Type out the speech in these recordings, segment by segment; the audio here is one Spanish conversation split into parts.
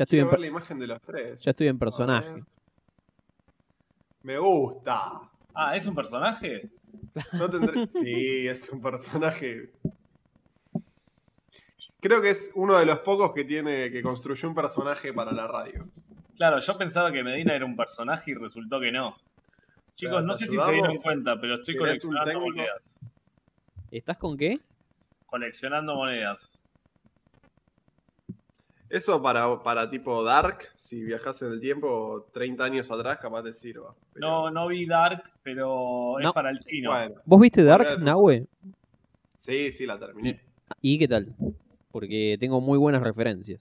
Ya estoy, Quiero en, ver la imagen de los tres. ya estoy en personaje. Me gusta. Ah, ¿es un personaje? No tendré... Sí, es un personaje. Creo que es uno de los pocos que tiene que construyó un personaje para la radio. Claro, yo pensaba que Medina era un personaje y resultó que no. Chicos, no ¿te sé si se dieron cuenta, pero estoy ¿Querés un coleccionando monedas. ¿Estás con qué? Coleccionando monedas. Eso para, para tipo Dark, si viajas en el tiempo 30 años atrás, capaz te sirva. Pero- No, no vi Dark, pero es No. para el chino. Bueno, ¿Vos viste Dark, Nahue? sí, sí, la terminé. ¿Y qué tal? Porque tengo muy buenas referencias.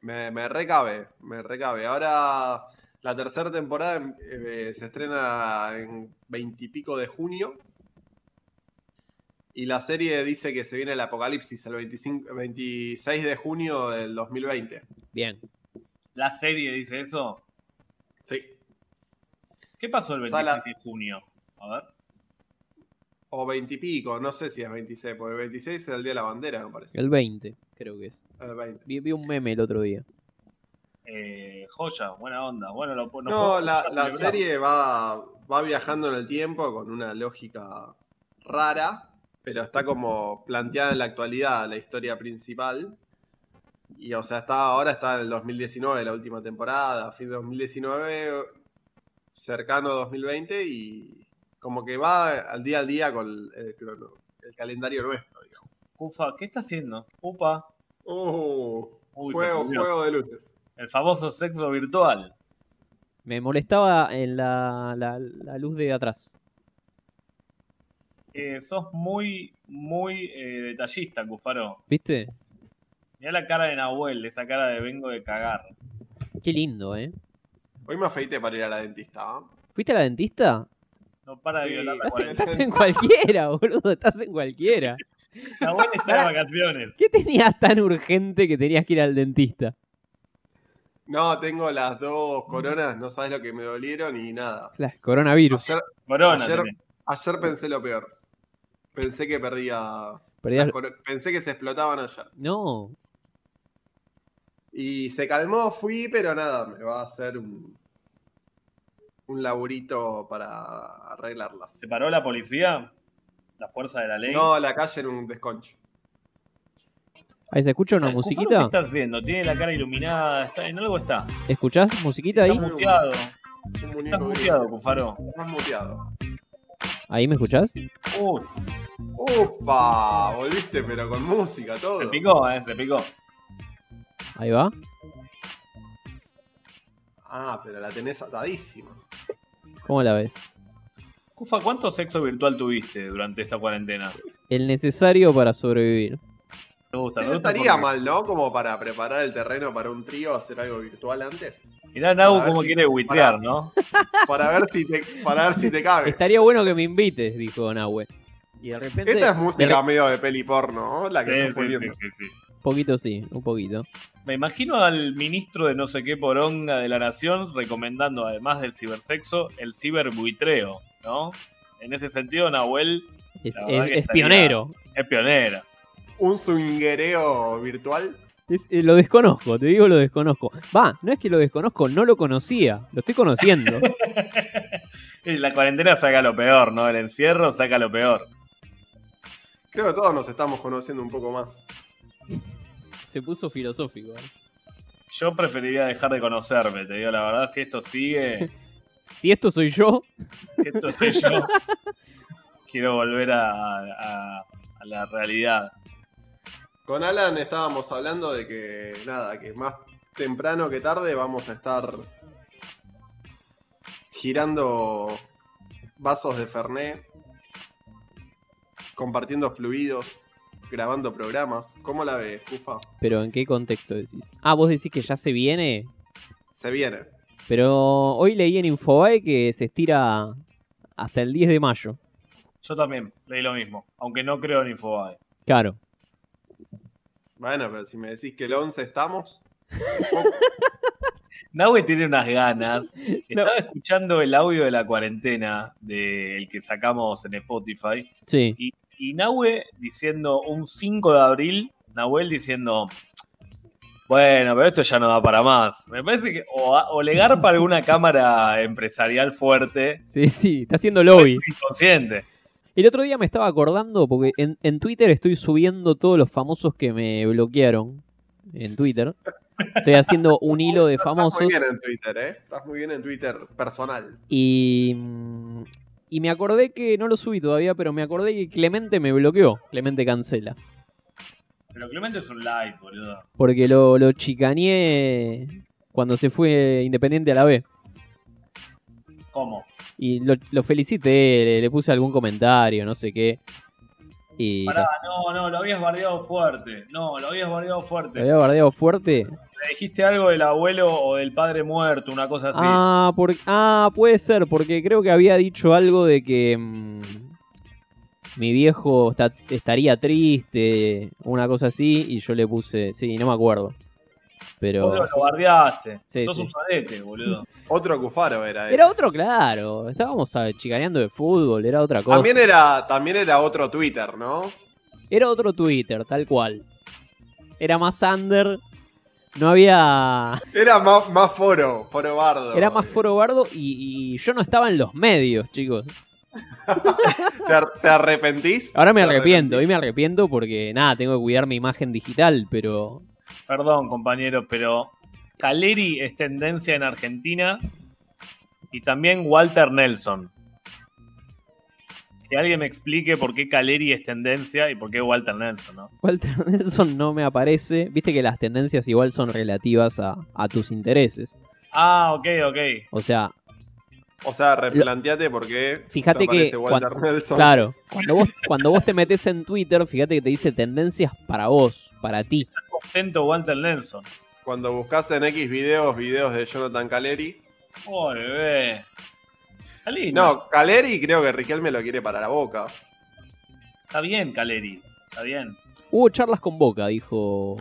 Me, me recabe, me recabe. Ahora la tercera temporada eh, se estrena en veintipico de junio. Y la serie dice que se viene el apocalipsis el 25, 26 de junio del 2020. Bien. La serie dice eso. Sí. ¿Qué pasó el O sea, 26 la- de junio? A ver. O veintipico, no sé si es 26, porque el 26 es el Día de la Bandera, me parece. El 20, creo que es. El 20. Vi, vi un meme el otro día. Eh, joya, buena onda. Bueno, lo, No, podemos la, la serie va, va viajando en el tiempo con una lógica rara, pero está como planteada en la actualidad la historia principal. Y o sea, está, ahora está en el 2019, la última temporada, fin de 2019, cercano a 2020, y como que va al día al día con el, el crono- el calendario nuestro, digamos. Ufa, ¿qué está haciendo? Upa. Uh, Uy, juego, juego de luces. El famoso sexo virtual. Me molestaba en la, la- la luz de atrás. Eh, sos muy, muy eh, detallista, Cufaro. ¿Viste? Mirá la cara de Nahuel, esa cara de vengo de cagar. Qué lindo, ¿eh? Hoy me afeité para ir a la dentista. ¿ah? ¿Fuiste a la dentista? No para de Sí, violar la Estás cuarentena. estás en cualquiera, boludo. Estás en cualquiera. Nahuel está de vacaciones. ¿Qué tenías tan urgente que tenías que ir al dentista? No, tengo las dos coronas, no sabes lo que me dolieron y nada. Las coronavirus. Ayer, Corona ayer pensé lo peor. Pensé que perdía. Perdías- Pensé que se explotaban ayer. No. Y se calmó, fui, pero nada, me va a hacer un. Un laburito para arreglarlas. ¿Se paró la policía? ¿La fuerza de la ley? No, la calle en un desconcho. Ahí se escucha una Cufaro, ¿Qué musiquita. está haciendo? Tiene la cara iluminada. Está, en algo está. ¿Escuchás musiquita ahí? Estás muteado. Estás muteado. Cufaro. Estás muteado. ¿Ahí me escuchás? Uy, ¡Upa! Volviste, pero con música, todo. se picó, eh, se picó. Ahí va. Ah, pero la tenés atadísima. ¿Cómo la ves? Cufa, ¿cuánto sexo virtual tuviste durante esta cuarentena? El necesario para sobrevivir. Me gusta, me No gusta. estaría porque- mal, ¿no? Como para preparar el terreno para un trío, hacer algo virtual antes. Mirá Nau cómo si- quiere buitear, para- ¿no? Para ver si te, para ver si te cabe. Estaría bueno que me invites, dijo Nahue. Y de repente. Esta es de música re- medio de peli porno, ¿no? La que Sí, estás sí, poniendo. sí, sí, sí. Un poquito sí, un poquito. Me imagino al ministro de no sé qué poronga de la nación recomendando, además del cibersexo, el ciberbuitreo, ¿no? En ese sentido, Nahuel Es, es- es pionero. es pionera. Un swinguereo virtual. Es- eh, lo desconozco, te digo lo desconozco. Va, no es que lo desconozco, no lo conocía, lo estoy conociendo. La cuarentena saca lo peor, ¿no? El encierro saca lo peor. Creo que todos nos estamos conociendo un poco más. Se puso filosófico. ¿eh? Yo preferiría dejar de conocerme, te digo la verdad. Si esto sigue, Si esto soy yo, si esto soy yo, quiero volver a, a- a la realidad. Con Alan estábamos hablando de que, nada, que más temprano que tarde vamos a estar girando vasos de Fernet, compartiendo fluidos, grabando programas. ¿Cómo la ves, Cufa? pero ¿en qué contexto decís? Ah, vos decís que ya se viene, Se viene. pero hoy leí en Infobae que se estira hasta el 10 de mayo. Yo también leí lo mismo, aunque no creo en Infobae. Claro. Bueno, pero si me decís que el 11 estamos, Nahue tiene unas ganas. No. Estaba escuchando el audio de la cuarentena del que sacamos en Spotify. Sí. Y, y Nahue diciendo un 5 de abril, Nahuel diciendo, Bueno, pero esto ya no da para más. Me parece que o, o le garpa alguna cámara empresarial fuerte, Sí, sí, está haciendo lobby. inconsciente. El otro día me estaba acordando, porque en, en Twitter estoy subiendo todos los famosos que me bloquearon. En Twitter. Estoy haciendo un hilo de Estás famosos. muy bien en Twitter, ¿eh? Estás muy bien en Twitter personal. Y, y me acordé que, no lo subí todavía, pero me acordé que Clemente me bloqueó. Clemente cancela. Pero Clemente es un light, boludo. Porque lo, lo chicaneé cuando se fue Independiente a la B. ¿Cómo? Y lo, lo felicité, le, le puse algún comentario, no sé qué. Y Pará, no, no, lo habías bardeado fuerte. No, lo habías bardeado lo fuerte. había bardeado fuerte. Le dijiste algo del abuelo o del padre muerto, una cosa así. Ah, por- ah, puede ser, porque creo que había dicho algo de que mm, mi viejo está- estaría triste, una cosa así, y yo le puse, sí, no me acuerdo. Pero Vos lo, lo bardeaste. Sí, Sos sí. un sadete, boludo. Otro Cufaro era ese. era otro, claro. Estábamos ah, chicaneando de fútbol, era otra cosa. También era, también era otro Twitter, ¿no? Era otro Twitter, tal cual. Era más under. No había. Era más, más foro, foro bardo. Era más foro bardo y, y yo no estaba en los medios, chicos. ¿Te, ar- te arrepentís? Ahora me ¿Te arrepiento, hoy me arrepiento porque nada, tengo que cuidar mi imagen digital, pero. Perdón, compañero, pero Caleri es tendencia en Argentina y también Walter Nelson. Que alguien me explique por qué Caleri es tendencia y por qué Walter Nelson, ¿no? Walter Nelson no me aparece. Viste que las tendencias igual son relativas a, a tus intereses. Ah, ok, ok. O sea, O sea, replanteate por qué. Fíjate te que Walter cuando- Nelson. claro, cuando vos, cuando vos te metes en Twitter, fíjate que te dice tendencias para vos, para ti. Contento Walter Nelson. Cuando buscas en X videos, videos de Jonathan Caleri. Oh, bebé. No, Caleri creo que Riquelme lo quiere para la boca. Está bien, Caleri. Está bien. Hubo charlas con Boca, dijo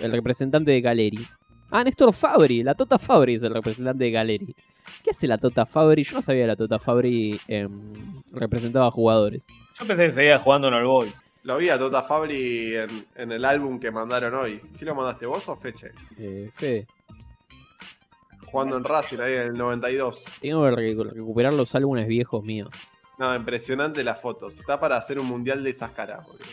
el representante de Galeri. Ah, Néstor Fabri, la Tota Fabri es el representante de Galeri. ¿Qué hace la Tota Fabri? Yo no sabía que la Tota Fabri em, representaba a jugadores. Yo pensé que seguía jugando en All Boys. Lo vi a Tota Fabri en, en el álbum que mandaron hoy. ¿Qué lo mandaste vos o Feche? Eh, Fede, Jugando en Racing ahí en el 92. tengo que re- recuperar los álbumes viejos míos. No, impresionante las fotos. Está para hacer un mundial de esas caras. boludo.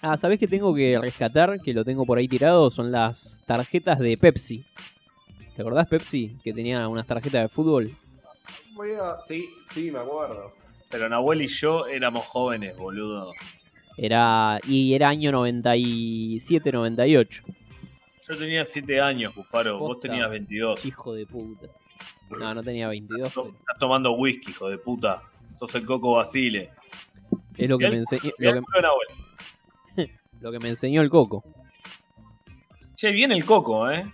Ah, ¿sabés qué tengo que rescatar? Que lo tengo por ahí tirado. Son las tarjetas de Pepsi. ¿Te acordás Pepsi? Que tenía unas tarjetas de fútbol. Voy a... Sí, sí, me acuerdo. Pero Nahuel y yo éramos jóvenes, boludo. Era. Y era año 97-98. Yo tenía 7 años, Bufaro. Vos tenías 22. Hijo de puta. No, no tenía 22. To- pero Estás tomando whisky, hijo de puta. Sos el Coco Basile. Es lo que, me Mirá enseñó, Mirá lo, que, lo me enseñó el Coco. Che, viene el Coco, ¿eh?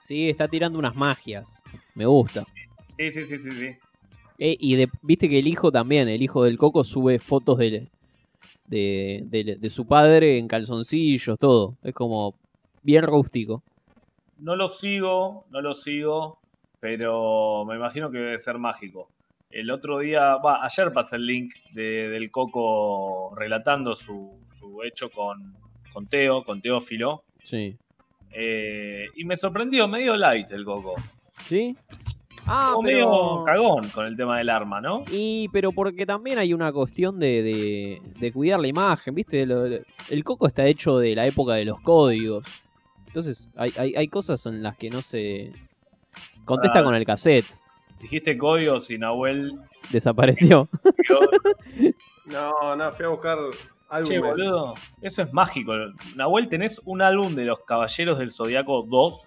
Sí, está tirando unas magias. Me gusta. Sí, sí, sí, sí. sí. Eh, y de- viste que el hijo también, el hijo del Coco sube fotos de, de, de- de su padre en calzoncillos, todo. Es como bien rústico. No lo sigo, no lo sigo, pero me imagino que debe ser mágico. El otro día, va, ayer pasé el link de- del Coco relatando su, su hecho con, con Teo, con Teófilo. Sí. eh, y me sorprendió, medio light el Coco. ¿Sí? Ah, Como pero... medio cagón con el tema del arma, ¿no? Y, pero porque también hay una cuestión de, de- de cuidar la imagen, ¿viste? El coco está hecho de la época de los códigos. Entonces, hay, hay, hay cosas en las que no se. Contesta Ah. con el cassette. Dijiste códigos y Nahuel. Desapareció. No, no, fui a buscar álbumes. Che, boludo, eso es mágico. Nahuel, tenés un álbum de los Caballeros del Zodiaco 2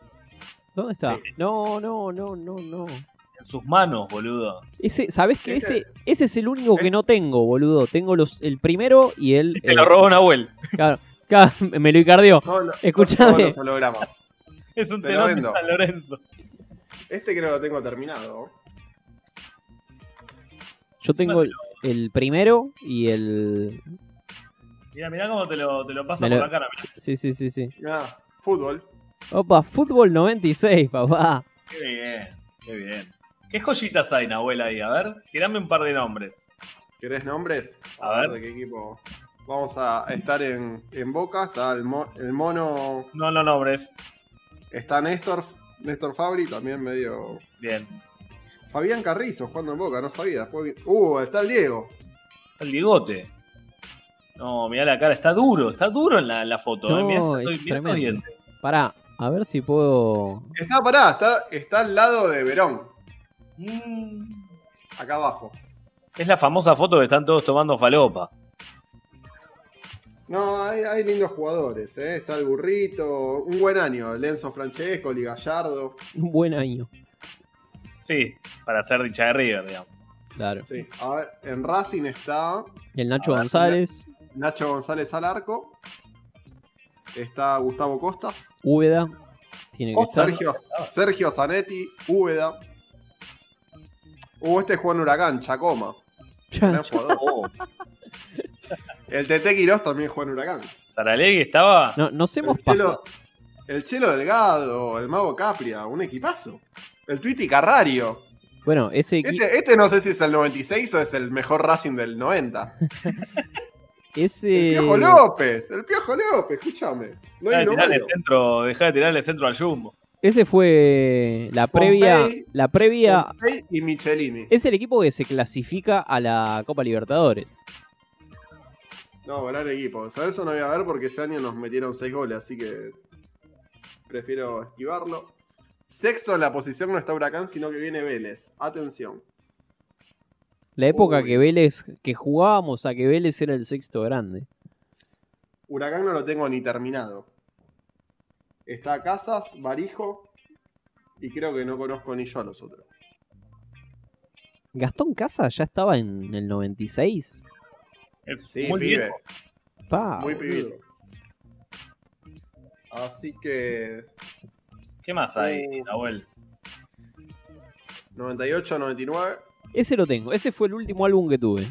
¿Dónde está? Sí. No, no, no, no, no. en sus manos, boludo. Ese, ¿sabés qué? Ese- Ese, ese es el único que no tengo, boludo. Tengo los, el primero y el. Y te eh, lo robó Nahuel. Claro, me lo icardió. Escuchame. todos los hologramas. Es un telón de. San Lorenzo. Este creo que lo tengo terminado. Yo tengo el, el primero y el. Mira, mira cómo te lo, te lo pasa por la cara. mirá. Sí, sí, sí, sí. Ah, fútbol. Opa, fútbol 96, papá. Qué bien, qué bien. ¿Qué joyitas hay, Nahuel, ahí? A ver, tirame un par de nombres. ¿Querés nombres? A ver. ¿De qué equipo? Vamos a estar en, en Boca. Está el, mo- el mono. No, no nombres. Está Néstor. Néstor Fabri, también medio. Bien. Fabián Carrizo jugando en Boca, no sabía. Después Uh, está el Diego. El Diegote. No, mirá la cara, está duro, está duro en la, la foto. No, eh. Mirá esos- es mirá tremendo. Pará, a ver si puedo. Está pará, está, está al lado de Verón. Mm. Acá abajo. Es la famosa foto que están todos tomando falopa. No, hay, hay lindos jugadores, ¿eh? Está el burrito. Un buen año. Lenzo Francesco, Gallardo. Un buen año. Sí, para ser dicha de River, digamos. Claro. Sí. A ver, en Racing está El Nacho ver, González, Nacho González al arco. Está Gustavo Costas. Úbeda. Tiene que estar. Sergio, Sergio Zanetti, Úbeda. Uh, este juega en Huracán, Chacoma. Gran jugador. Oh, El Tete Quirós también juega en Huracán. Saralegui estaba. No, nos hemos El Chelo, pasado. el Chelo Delgado, el Mago Capria, un equipazo. El Twitty Carrario. Bueno, ese equipo. Este, este no sé si es el 96 o es el mejor Racing del 90. El Ese. Piojo López, el Piojo López, escúchame. No Dejá hay de, tirarle centro, dejá de tirarle centro al Jumbo. Ese fue la previa. Pompey. La previa. Pompey y Michelini. Es el equipo que se clasifica a la Copa Libertadores. No, gran equipo. O sea, eso no voy a ver porque ese año nos metieron 6 goles, así que prefiero esquivarlo. Sexto en la posición no está Huracán, sino que viene Vélez. Atención. La época Uy. que Vélez. que jugábamos a que Vélez era el sexto grande. Huracán no lo tengo ni terminado. Está Casas, Barijo y creo que no conozco ni yo a los otros. Gastón Casa ya estaba en el 96. Es Sí, muy pibe. viejo. Pa, Muy pibito. Así que ¿Qué más hay, Uh. Nahuel? 98, 99. Ese lo tengo. Ese fue el último álbum que tuve.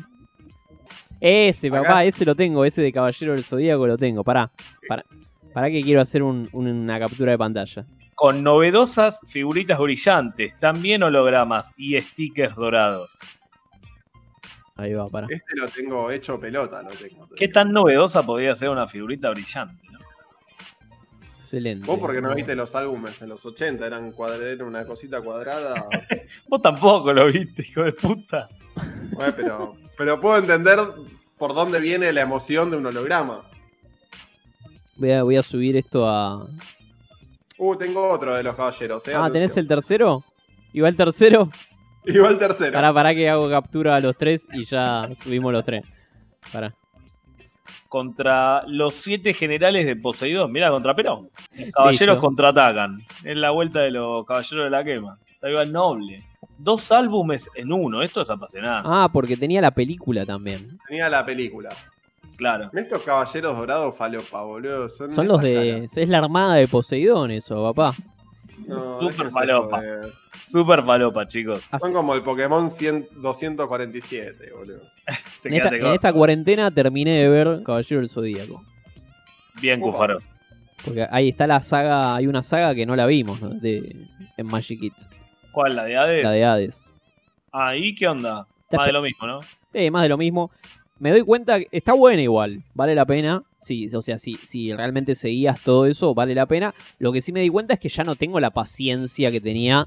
Ese, Acá. papá, ese lo tengo. Ese de Caballero del Zodíaco lo tengo. Pará. Pará, pará que quiero hacer un- una captura de pantalla. Con novedosas figuritas brillantes, también hologramas y stickers dorados. Ahí va, pará. Este lo tengo hecho pelota, lo tengo. ¿Qué tan novedosa podría ser una figurita brillante? no? Excelente. Vos porque no viste los álbumes en los 80, eran una cosita cuadrada. Vos tampoco lo viste, hijo de puta. Bueno, pero, pero puedo entender por dónde viene la emoción de un holograma. Voy a, voy a subir esto a. Uh, tengo otro de los caballeros. eh, Ah, ¿tenés el tercero? ¿Y va el tercero? El tercero. Pará, pará que hago captura a los tres y ya subimos los tres. Pará. Contra los siete generales de Poseidón. Mira, contra Perón. Los caballeros Listo. contraatacan. Es la vuelta de los caballeros de la quema. Ahí va el noble. Dos álbumes en uno. Esto es apasionante. Ah, porque tenía la película también. Tenía la película. Claro. Estos caballeros dorados falopa, boludo. Son, Son los de. Es la armada de Poseidón, eso, papá. No, déjense falopa. joder. Super falopa, chicos. Así- Son como el Pokémon 100 247, boludo. En, esta, en cuarentena terminé de ver Caballero del Zodíaco. Bien, Upa. Cufaro. Porque ahí está la saga. Hay una saga que no la vimos, ¿no? De, en Magic Kids. ¿Cuál? ¿La de Hades? La de Hades. Ah, ¿y qué onda? Está Más de lo mismo, ¿no? Eh, más de lo mismo. Me doy cuenta que está buena igual, vale la pena. Sí, o sea, si, si realmente seguías todo eso, vale la pena. Lo que sí me di cuenta es que ya no tengo la paciencia que tenía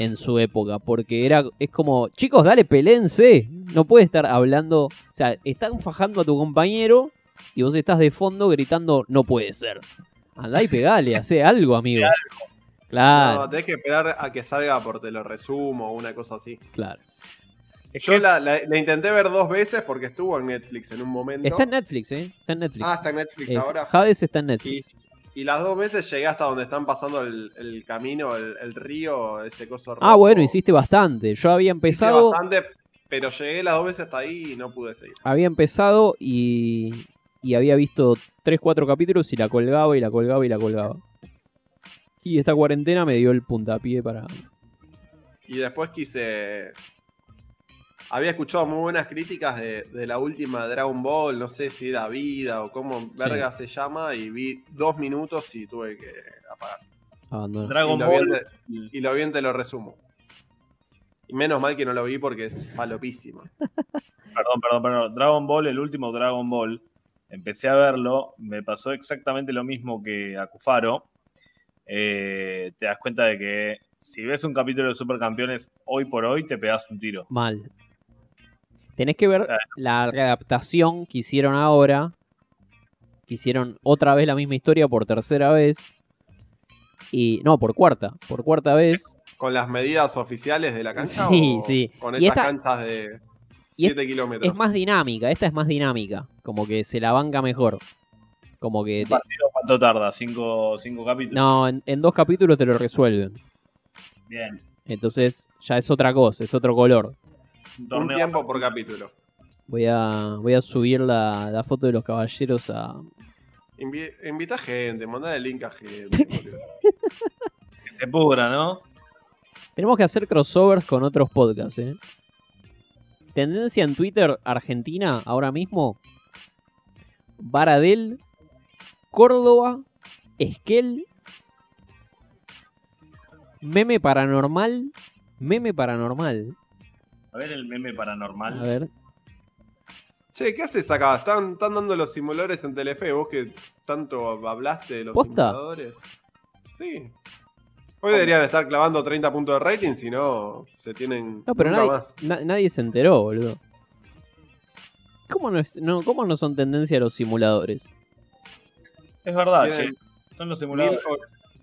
en su época, porque era es como, chicos, dale, pelense. No puede estar hablando, o sea, están fajando a tu compañero y vos estás de fondo gritando, no puede ser. Andá y pegale, hace algo, amigo. Claro, No, tenés que esperar a que salga por te lo resumo o una cosa así. claro. Es Yo que la, la- la intenté ver dos veces porque estuvo en Netflix en un momento. Está en Netflix, ¿eh? Está en Netflix. Ah, está en Netflix Eh, ahora. Hades está en Netflix. y las dos veces llegué hasta donde están pasando el, el camino, el, el río, ese coso Ah, rojo. bueno, hiciste bastante. Yo había Hice empezado, bastante, pero llegué las dos veces hasta ahí y no pude seguir. había empezado y, y había visto 3, 4 capítulos y la colgaba y la colgaba y la colgaba. Y esta cuarentena me dio el puntapié para... Y después quise. Había escuchado muy buenas críticas de, de la última Dragon Ball, no sé si era vida o cómo verga se llama, y vi dos minutos y tuve que apagar. abandonar. Dragon y, lo vi en Ball. te- y lo bien te lo resumo. Y menos mal que no lo vi porque es falopísima. Perdón, perdón, perdón. Dragon Ball, el último Dragon Ball, empecé a verlo, me pasó exactamente lo mismo que a Cufaro. Eh, te das cuenta de que si ves un capítulo de Supercampeones hoy por hoy, te pegas un tiro. Mal. Tenés que ver la readaptación que hicieron ahora. Que hicieron otra vez la misma historia por tercera vez. Y. No, por cuarta. Por cuarta vez. ¿Con las medidas oficiales de la cancha? Sí, o sí. Con Y estas esta- canchas de y 7 kilómetros. Es más dinámica. Esta es más dinámica. Como que se la banca mejor. Como que. ¿Un te- partido cuánto tarda? ¿Cinco, cinco capítulos? No, en, en dos capítulos te lo resuelven. Bien. Entonces ya es otra cosa, es otro color. Un tiempo por capítulo. Voy a, voy a subir la, la foto de los caballeros a. Invi- invita gente, manda el link a gente. que se pudra, ¿no? Tenemos que hacer crossovers con otros podcasts, ¿eh? Tendencia en Twitter Argentina ahora mismo. Baradel, Córdoba, Esquel, Meme Paranormal, Meme Paranormal. A ver el meme A paranormal. ver, Che, ¿qué haces acá? ¿Están, están dando los simuladores en Telefe. ¿Vos que tanto hablaste de los ¿Posta? simuladores? Sí. Hoy deberían estar clavando 30 puntos de rating, si no, se tienen no, pero nunca nadie, más. na- nadie se enteró, boludo. ¿Cómo no, es- no, ¿Cómo no son tendencia los simuladores? Es verdad, Tienen che. Son los simuladores.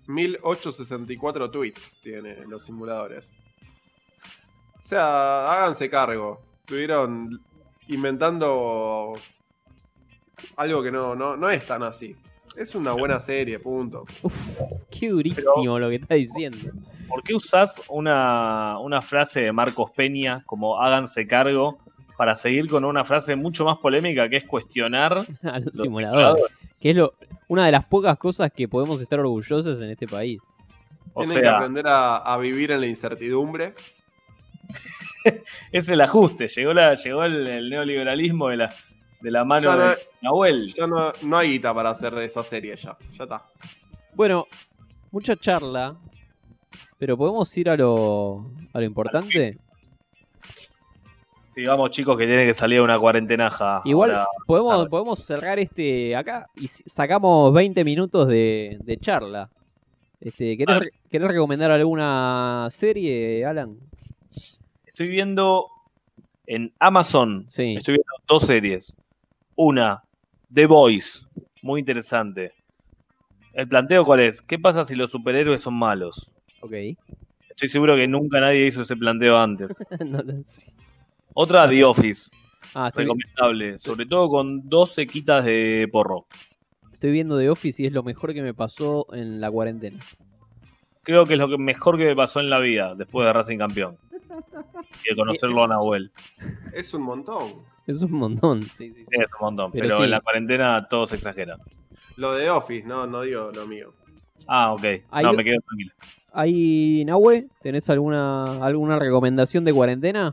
1864 tweets tiene los simuladores. O sea, háganse cargo. Estuvieron inventando algo que no, no, no es tan así. Es una buena serie, punto. Uf, qué durísimo lo que está diciendo. ¿Por qué usás una, una frase de Marcos Peña como háganse cargo para seguir con una frase mucho más polémica que es cuestionar A los los simuladores. Que es lo, una de las pocas cosas que podemos estar orgullosos en este país. O Tienen que aprender a, a vivir en la incertidumbre. es el ajuste. Llegó, la, llegó el, el neoliberalismo de la, de la mano Ya no- de Nahuel. Ya no, no hay guita para hacer de esa serie ya. Ya está. Bueno, mucha charla. Pero podemos ir a lo, a lo importante. Sí, vamos chicos que tienen que salir a una cuarentenaja. Igual ahora. podemos, ahora. podemos cerrar este acá y sacamos 20 minutos de, de charla. Este, ¿querés, re- querés recomendar alguna serie, Alan? Estoy viendo en Amazon. Sí. Estoy viendo dos series. Una, The Voice. Muy interesante. El planteo cuál es? ¿Qué pasa si los superhéroes son malos? Ok. Estoy seguro que nunca nadie hizo ese planteo antes. No lo sé. Otra, The Office. Ah, Recomendable. Sobre todo con dos sequitas de porro. estoy viendo The Office y es lo mejor que me pasó en la cuarentena. Creo que es lo mejor que me pasó en la vida después de Racing Campeón. Y de conocerlo a Nahuel. Es un montón. Es un montón. Sí, sí, sí. Sí, es un montón. Pero Pero, sí. en la cuarentena todo se exagera. Lo de Office, no, no digo lo mío. Ah, ok. Hay No, me quedo tranquilo. Ahí, Nahue, ¿tenés alguna, alguna recomendación de cuarentena?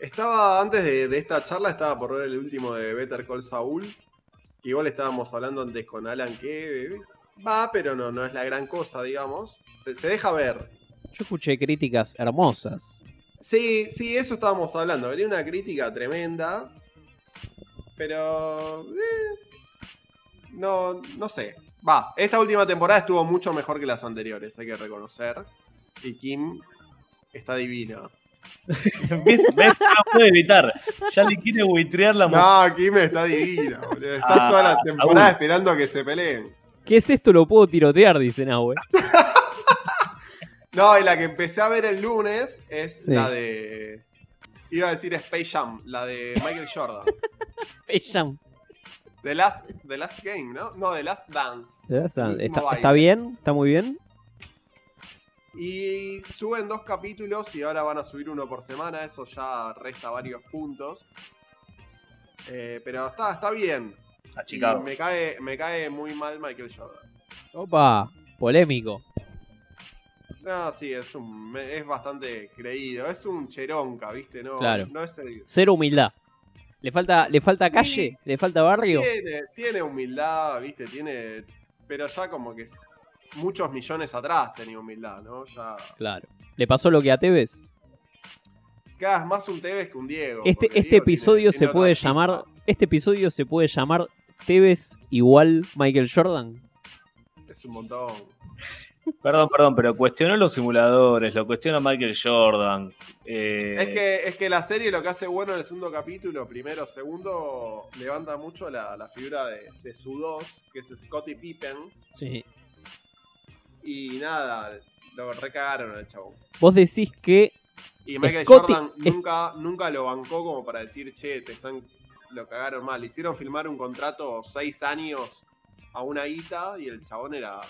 Estaba, antes de, de esta charla, estaba por ver el último de Better Call Saul. que Igual estábamos hablando antes con Alan que va, pero no, no es la gran cosa, digamos. Se, se deja ver. Yo escuché críticas hermosas. Sí, sí, eso estábamos hablando. Venía una crítica tremenda. Pero. eh, no, no sé. Va, esta última temporada estuvo mucho mejor que las anteriores, hay que reconocer. Y Kim está divina. ¿Ves? ¿Ves? No puede evitar. Ya le quiere buitrear la mujer. No, Kim está divina, boludo. Está Ah, toda la temporada Saúl. esperando a que se peleen. ¿Qué es esto? Lo puedo tirotear, dice Nahue. No, y la que empecé a ver el lunes es Sí. la de. Iba a decir Space Jam, la de Michael Jordan. Ella- The Last, The Last Game, ¿no? No, The Last Dance. ¿Está, último está, baile. está bien? ¿Está muy bien? Y suben dos capítulos y ahora van a subir uno por semana. Eso ya resta varios puntos. Eh, pero está, está bien. A Y Chicago. me cae, me cae muy mal Michael Jordan. Opa, polémico. No, sí, es un es bastante creído. Es un cheronca, ¿viste? No, Claro. no es el- Cero humildad. ¿Le falta, ¿Le falta calle? ¿Le falta barrio? Tiene, tiene humildad, ¿viste? Tiene. Pero ya como que muchos millones atrás tenía humildad, ¿no? Ya. Claro. ¿Le pasó lo que a Tevez? Cada vez más un Tevez que un Diego. Este, este Diego episodio tiene- se tiene puede llamar este episodio se puede llamar Tevez igual Michael Jordan. Es un montón. Perdón, perdón, pero cuestionó los simuladores, lo cuestiona Michael Jordan. eh, Es, que, es que la serie lo que hace bueno en el segundo capítulo, primero, segundo, levanta mucho la, la figura de, de su dos, que es Scottie Pippen. Sí. Y nada, lo recagaron al chabón. Vos decís que Y Michael Scottie- Jordan nunca, nunca lo bancó como para decir, che, te están, lo cagaron mal. Hicieron firmar un contrato seis años a una guita y el chabón era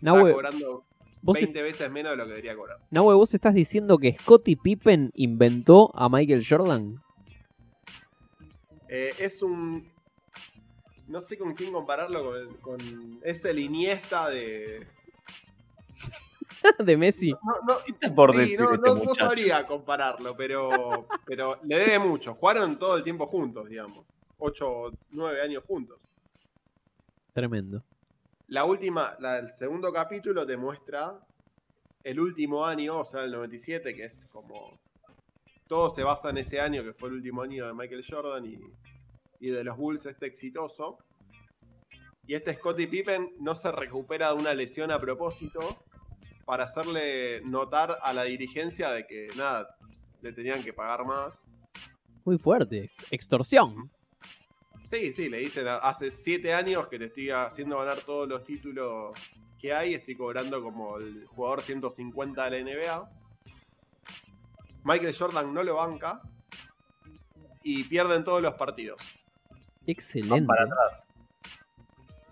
Nahue, cobrando vos, 20 veces menos de lo que debería cobrar. Nahue, vos estás diciendo que Scottie Pippen inventó a Michael Jordan. Eh, es un. No sé con quién compararlo con, con- Es el Iniesta de. de Messi. No, no, ¿Qué está por sí, decir no, este no- no sabría compararlo, pero, pero le debe mucho. Jugaron todo el tiempo juntos, digamos. 8 9 años juntos. Tremendo. La última, la- el segundo capítulo te muestra el último año, o sea, el 97, que es como. Todo se basa en ese año, que fue el último año de Michael Jordan y, y de los Bulls, este exitoso. Y este Scottie Pippen no se recupera de una lesión a propósito para hacerle notar a la dirigencia de que, nada, le tenían que pagar más. Muy fuerte. Extorsión. Sí, sí, le dicen, hace siete años que te estoy haciendo ganar todos los títulos que hay, estoy cobrando como el jugador 150 de la NBA. Michael Jordan no lo banca y pierden todos los partidos. Van Excelente. para atrás.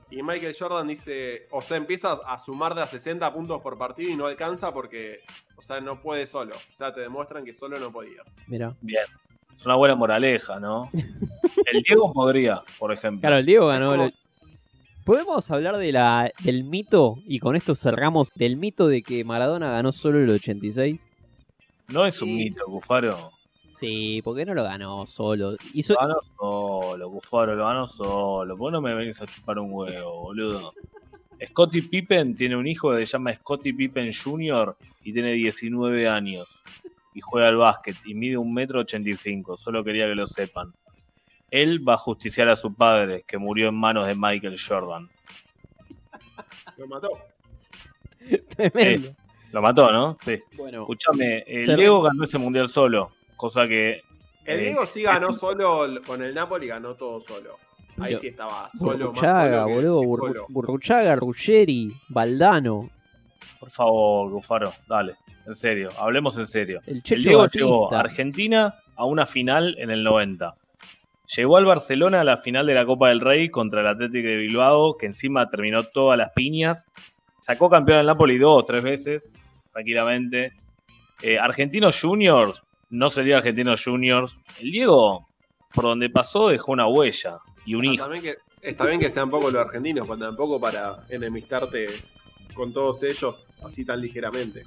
Y Michael Jordan dice, o sea, empieza a sumar de a 60 puntos por partido y no alcanza porque, o sea, no puede solo. O sea, te demuestran que solo no podía. Mira. Bien. Es una buena moraleja, ¿no? El Diego podría, por ejemplo. Claro, el Diego ganó. ¿Podemos hablar de la, del mito? Y con esto cerramos. Del mito de que Maradona ganó solo el 86. No es un Sí. mito, Cufaro. Sí, porque no lo ganó solo. Hizo, Lo ganó solo, Cufaro, lo ganó solo. Vos no me venís a chupar un huevo, boludo. Scottie Pippen tiene un hijo que se llama Scottie Pippen Jr. y tiene 19 años. Y juega al básquet y mide un metro ochenta y cinco. Solo quería que lo sepan. Él va a justiciar a su padre, que murió en manos de Michael Jordan. Lo mató. tremendo. Lo mató, ¿no? Sí. Bueno, Escúchame, el Se- Diego ganó ese mundial solo. Cosa que El Eh, Diego sí ganó solo con el Napoli, ganó todo solo. Ahí sí estaba solo, más Burruchaga, solo que- boludo. que Burru- solo. Burruchaga, Ruggeri, Valdano. Por favor, Gufaro, dale. En serio, hablemos en serio. El El Diego llevó Batista. a Argentina a una final en el 90. Llegó al Barcelona a la final de la Copa del Rey contra el Atlético de Bilbao, que encima terminó todas las piñas. Sacó campeón del Napoli dos o tres veces, tranquilamente. Eh, Argentinos Juniors, no sería Argentinos Juniors. El Diego, por donde pasó, dejó una huella y un Ah, hijo. también que, está bien que sean pocos los argentinos, pero tampoco para enemistarte con todos ellos así tan ligeramente.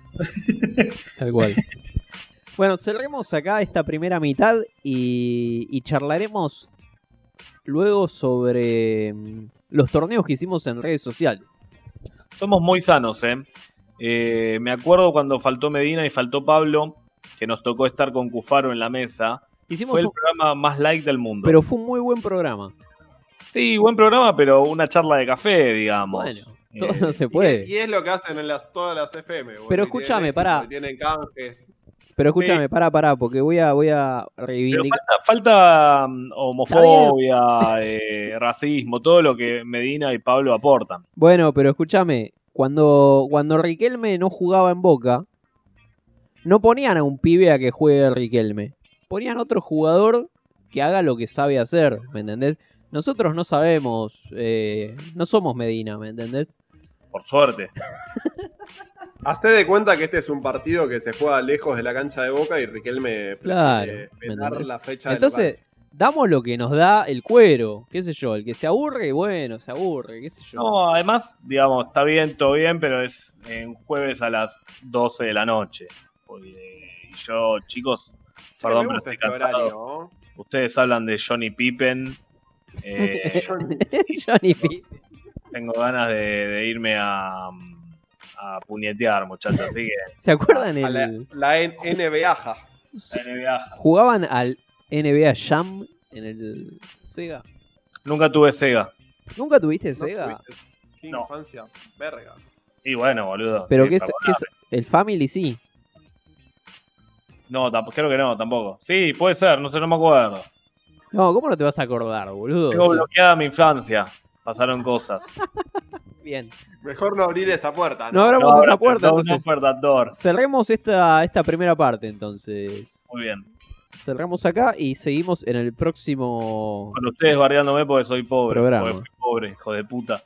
Tal cual. bueno, cerremos acá esta primera mitad y, y charlaremos luego sobre mm, los torneos que hicimos en redes sociales. Somos muy sanos, ¿eh? Eh, Me acuerdo cuando faltó Medina y faltó Pablo, que nos tocó estar con Cufaro en la mesa. Hicimos Fue el un- programa más like del mundo. pero fue un muy buen programa. Sí, buen programa, pero una charla de café, digamos. Bueno, todo Eh, no se puede. y es lo que hacen en las, todas las FM. Pero escúchame, pará. Tienen canjes. Pero escúchame, pará, pará, porque voy a, voy a Pero reivindicar. falta, falta, mm, homofobia, eh, racismo, todo lo que Medina y Pablo aportan. Bueno, pero escúchame, cuando, cuando Riquelme no jugaba en Boca, no ponían a un pibe a que juegue Riquelme. Ponían a otro jugador que haga lo que sabe hacer, ¿me entendés? Nosotros no sabemos, eh, no somos Medina, ¿me entendés? Por suerte. Hazte de cuenta que este es un partido que se juega lejos de la cancha de Boca y Riquelme Claro, prefiere ¿me la fecha del Entonces, damos lo que nos da el cuero, qué sé yo, el que se aburre, bueno, se aburre, qué sé yo. No, además, digamos, está bien, todo bien, pero es en jueves a las 12 de la noche. Porque- y yo, chicos, Sí, perdón, pero estoy este cansado. horario, ¿no? Ustedes hablan de Johnny Pippen. Eh, Johnny P. tengo ganas de, de irme a, a puñetear, muchachos. Así que ¿Se acuerdan A la, el la N- NBA. ja. la NBA. jugaban al NBA Jam en el Sega? Nunca tuve Sega. ¿Nunca tuviste ¿No Sega? tuviste? Qué No. infancia. Verga. Y bueno, boludo. Pero ¿qué es, perdóname. qué es- el Family sí. No, creo que no, tampoco. Sí, puede ser, no sé, no me acuerdo. No, ¿cómo no te vas a acordar, boludo? Tengo bloqueada mi infancia. Pasaron cosas. bien. Mejor no abrir esa puerta. No ¿no? abramos No, esa puerta, no, no, entonces. puerta, door. Cerremos esta, esta primera parte, entonces. Muy bien. Cerramos acá y seguimos en el próximo. Con ustedes bardeándome porque soy pobre. Programa. Porque fui pobre, hijo de puta.